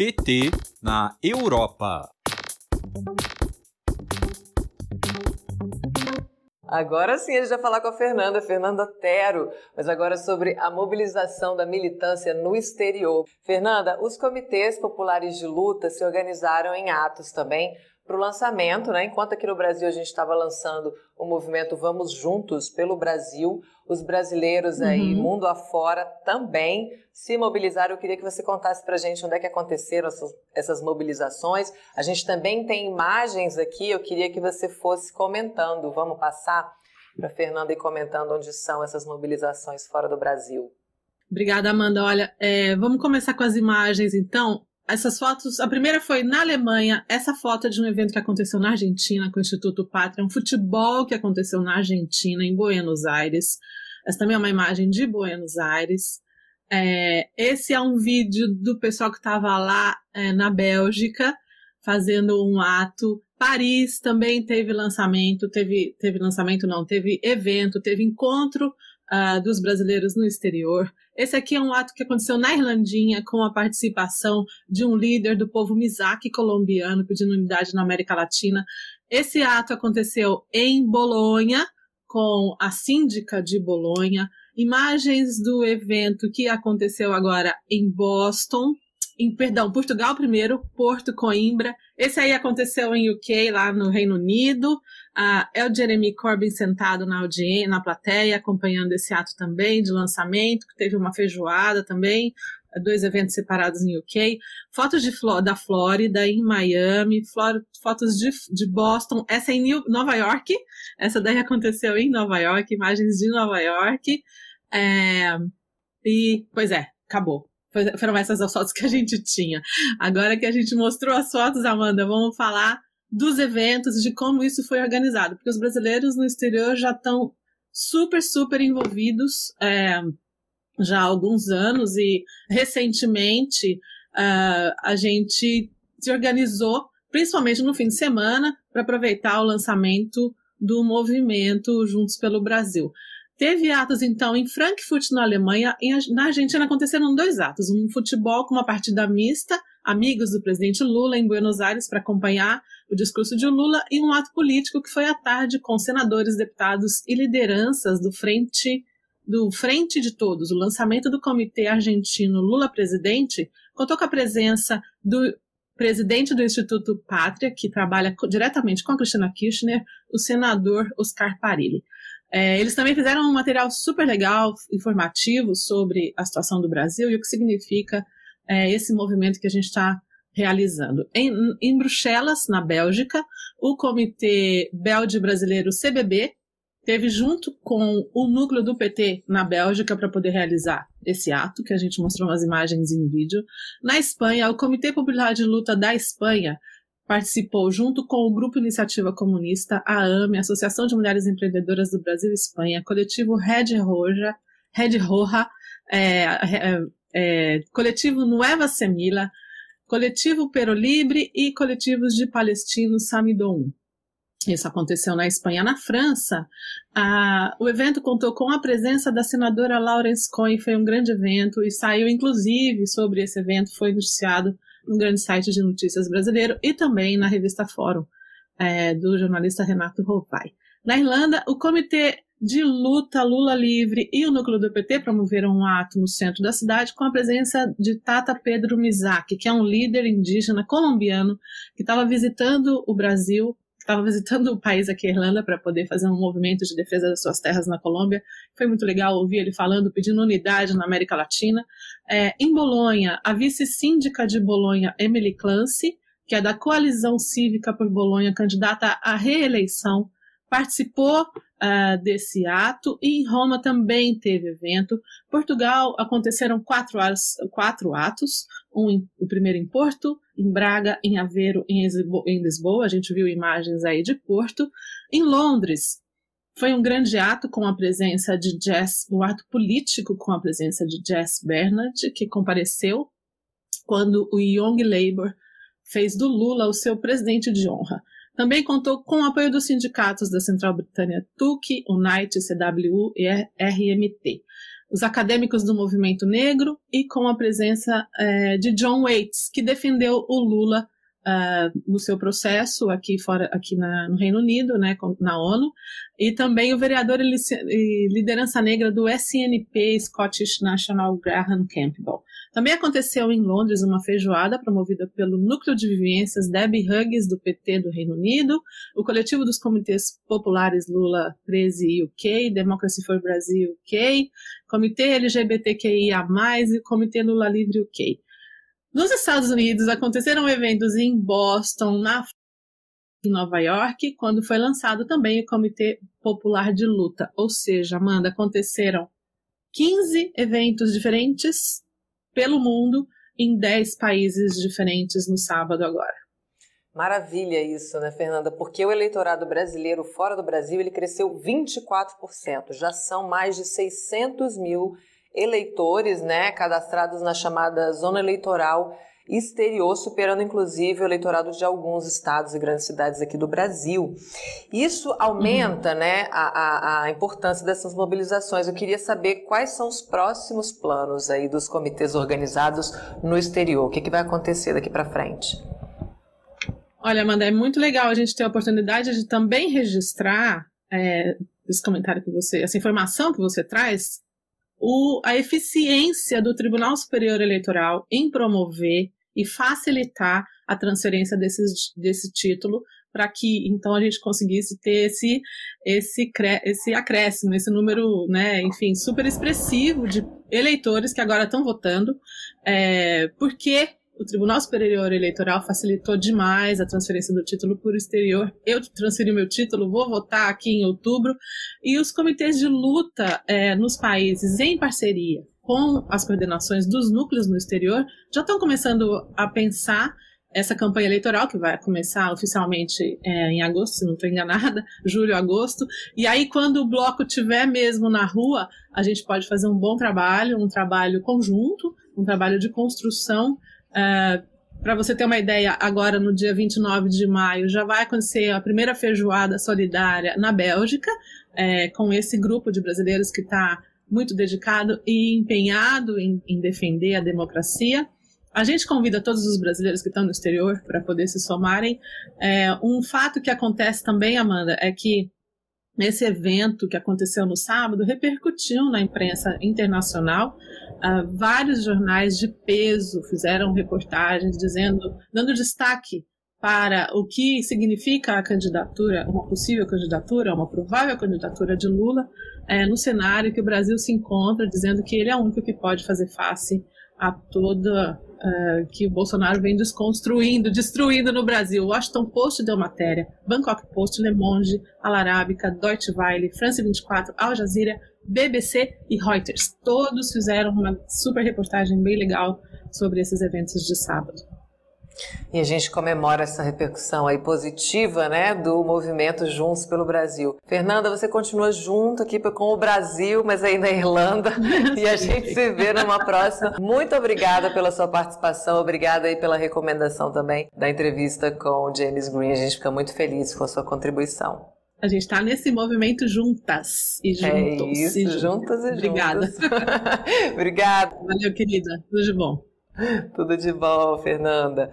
PT na Europa. Agora sim a gente vai falar com a Fernanda, Fernanda Tero, mas agora sobre a mobilização da militância no exterior. Fernanda, os comitês populares de luta se organizaram em atos também para o lançamento, né? Enquanto aqui no Brasil a gente estava lançando o movimento Vamos Juntos pelo Brasil, os brasileiros aí, uhum. mundo afora, também se mobilizaram. Eu queria que você contasse para a gente onde é que aconteceram essas, essas mobilizações. A gente também tem imagens aqui, eu queria que você fosse comentando. Vamos passar para a Fernanda ir comentando onde são essas mobilizações fora do Brasil. Obrigada, Amanda. Olha, é, vamos começar com as imagens, então essas fotos, a primeira foi na Alemanha, essa foto é de um evento que aconteceu na Argentina com o Instituto Pátria, um futebol que aconteceu na Argentina, em Buenos Aires. Essa também é uma imagem de Buenos Aires. É, esse é um vídeo do pessoal que estava lá é, na Bélgica, fazendo um ato. Paris também teve lançamento, teve, teve lançamento não, teve evento, teve encontro uh, dos brasileiros no exterior. Esse aqui é um ato que aconteceu na Irlandinha com a participação de um líder do povo Mizaki colombiano pedindo unidade na América Latina. Esse ato aconteceu em Bolonha com a síndica de Bolonha. Imagens do evento que aconteceu agora em Boston, em perdão, Portugal primeiro, Porto Coimbra. Esse aí aconteceu em UK, lá no Reino Unido. Uh, é o Jeremy Corbyn sentado na audiência, na plateia, acompanhando esse ato também de lançamento, que teve uma feijoada também, dois eventos separados em UK. Fotos de, da Flórida, em Miami, fotos de, de Boston, essa é em New, Nova York, essa daí aconteceu em Nova York, imagens de Nova York. É, e, pois é, acabou. Foram essas as fotos que a gente tinha. Agora que a gente mostrou as fotos, Amanda, vamos falar dos eventos de como isso foi organizado, porque os brasileiros no exterior já estão super, super envolvidos é, já há alguns anos e recentemente uh, a gente se organizou, principalmente no fim de semana, para aproveitar o lançamento do movimento Juntos pelo Brasil. Teve atos, então, em Frankfurt, na Alemanha, e na Argentina aconteceram dois atos: um futebol com uma partida mista, amigos do presidente Lula em Buenos Aires para acompanhar o discurso de Lula, e um ato político que foi à tarde com senadores, deputados e lideranças do Frente do Frente de Todos. O lançamento do Comitê Argentino Lula Presidente contou com a presença do presidente do Instituto Pátria, que trabalha diretamente com a Cristina Kirchner, o senador Oscar Parilli. É, eles também fizeram um material super legal, informativo sobre a situação do Brasil e o que significa é, esse movimento que a gente está realizando. Em, em, Bruxelas, na Bélgica, o Comitê Belde Brasileiro CBB teve junto com o núcleo do PT na Bélgica para poder realizar esse ato, que a gente mostrou umas imagens em vídeo. Na Espanha, o Comitê Popular de Luta da Espanha participou junto com o Grupo Iniciativa Comunista, a AME, Associação de Mulheres Empreendedoras do Brasil e Espanha, coletivo Red Roja, Red Roja, é, é, é, coletivo Nueva Semila, coletivo Pero Libre e coletivos de palestinos Samidon. Isso aconteceu na Espanha. Na França, a, o evento contou com a presença da senadora Laurence Cohen, foi um grande evento e saiu, inclusive, sobre esse evento, foi noticiado um grande site de notícias brasileiro e também na revista Fórum, é, do jornalista Renato Rovai. Na Irlanda, o Comitê de Luta Lula Livre e o núcleo do PT promoveram um ato no centro da cidade com a presença de Tata Pedro Mizaki, que é um líder indígena colombiano que estava visitando o Brasil estava visitando o país aqui, Irlanda, para poder fazer um movimento de defesa das suas terras na Colômbia. Foi muito legal ouvir ele falando, pedindo unidade na América Latina. É, em Bolonha, a vice-síndica de Bolonha, Emily Clancy, que é da Coalizão Cívica por Bolonha, candidata à reeleição, participou uh, desse ato e em Roma também teve evento. Portugal aconteceram quatro, quatro atos, um, o primeiro em Porto, em Braga, em Aveiro, em, em Lisboa, a gente viu imagens aí de Porto. Em Londres, foi um grande ato com a presença de Jess, um ato político com a presença de Jess Bernard, que compareceu quando o Young Labour fez do Lula o seu presidente de honra. Também contou com o apoio dos sindicatos da Central Britânia TUC, UNITE, CWU e RMT. os acadêmicos do movimento negro e com a presença é, de John Waits, que defendeu o Lula uh, no seu processo aqui fora, aqui na, no Reino Unido, né, na ONU, e também o vereador e liderança negra do SNP, Scottish National Graham Campbell. Também aconteceu em Londres uma feijoada promovida pelo Núcleo de Vivências Debbie Hughes, do PT do Reino Unido, o coletivo dos comitês populares Lula 13 UK, Democracy for Brazil UK, Comitê LGBTQIA+, e Comitê Lula Livre UK. Nos Estados Unidos aconteceram eventos em Boston, na em Nova York, quando foi lançado também o Comitê Popular de Luta. Ou seja, Amanda, aconteceram 15 eventos diferentes pelo mundo em 10 países diferentes no sábado agora. Maravilha isso, né, Fernanda? Porque o eleitorado brasileiro fora do Brasil ele cresceu 24%. Já são mais de 600 mil eleitores, né, cadastrados na chamada zona eleitoral exterior, superando inclusive o eleitorado de alguns estados e grandes cidades aqui do Brasil. Isso aumenta uhum. né, a, a, a, importância dessas mobilizações. Eu queria saber quais são os próximos planos aí dos comitês organizados no exterior. O que, que vai acontecer daqui para frente? Olha, Amanda, é muito legal a gente ter a oportunidade de também registrar é, esse comentário que você, essa informação que você traz, o, a eficiência do Tribunal Superior Eleitoral em promover e facilitar a transferência desse desse título para que então a gente conseguisse ter esse, esse, esse acréscimo, esse número, né, enfim, super expressivo de eleitores que agora estão votando, é, porque o Tribunal Superior Eleitoral facilitou demais a transferência do título por exterior. Eu transferi meu título, vou votar aqui em outubro. E os comitês de luta é, nos países, em parceria com as coordenações dos núcleos no exterior, já estão começando a pensar essa campanha eleitoral, que vai começar oficialmente é, em agosto, se não estou enganada, julho, agosto. E aí, quando o bloco tiver mesmo na rua, a gente pode fazer um bom trabalho, um trabalho conjunto, um trabalho de construção Uh, para você ter uma ideia, agora no dia 29 de maio já vai acontecer a primeira feijoada solidária na Bélgica, é, com esse grupo de brasileiros que está muito dedicado e empenhado em, em, defender a democracia. A gente convida todos os brasileiros que estão no exterior para poder se somarem. É, um fato que acontece também, Amanda, é que esse evento que aconteceu no sábado repercutiu na imprensa internacional. Uh, vários jornais de peso fizeram reportagens dizendo, dando destaque para o que significa a candidatura, uma possível candidatura, uma provável candidatura de Lula é, no cenário que o Brasil se encontra, dizendo que ele é o único que pode fazer face a toda uh, que o Bolsonaro vem desconstruindo, destruindo no Brasil. Washington Post deu matéria, Bangkok Post, Le Monde, Al Arábica, Deutsche Welle, France 24, Al Jazeera, BBC e Reuters. Todos fizeram uma super reportagem bem legal sobre esses eventos de sábado. E a gente comemora essa repercussão aí positiva, né, do movimento Juntos pelo Brasil. Fernanda, você continua junto aqui com o Brasil, mas aí na Irlanda, e a gente se vê numa próxima. Muito obrigada pela sua participação, obrigada aí pela recomendação também da entrevista com o James Green. A gente fica muito feliz com a sua contribuição. A gente está nesse movimento juntas e é juntos. É isso, e juntas e Obrigada. juntas. Obrigada. Valeu, querida. Tudo de bom. Tudo de bom, Fernanda.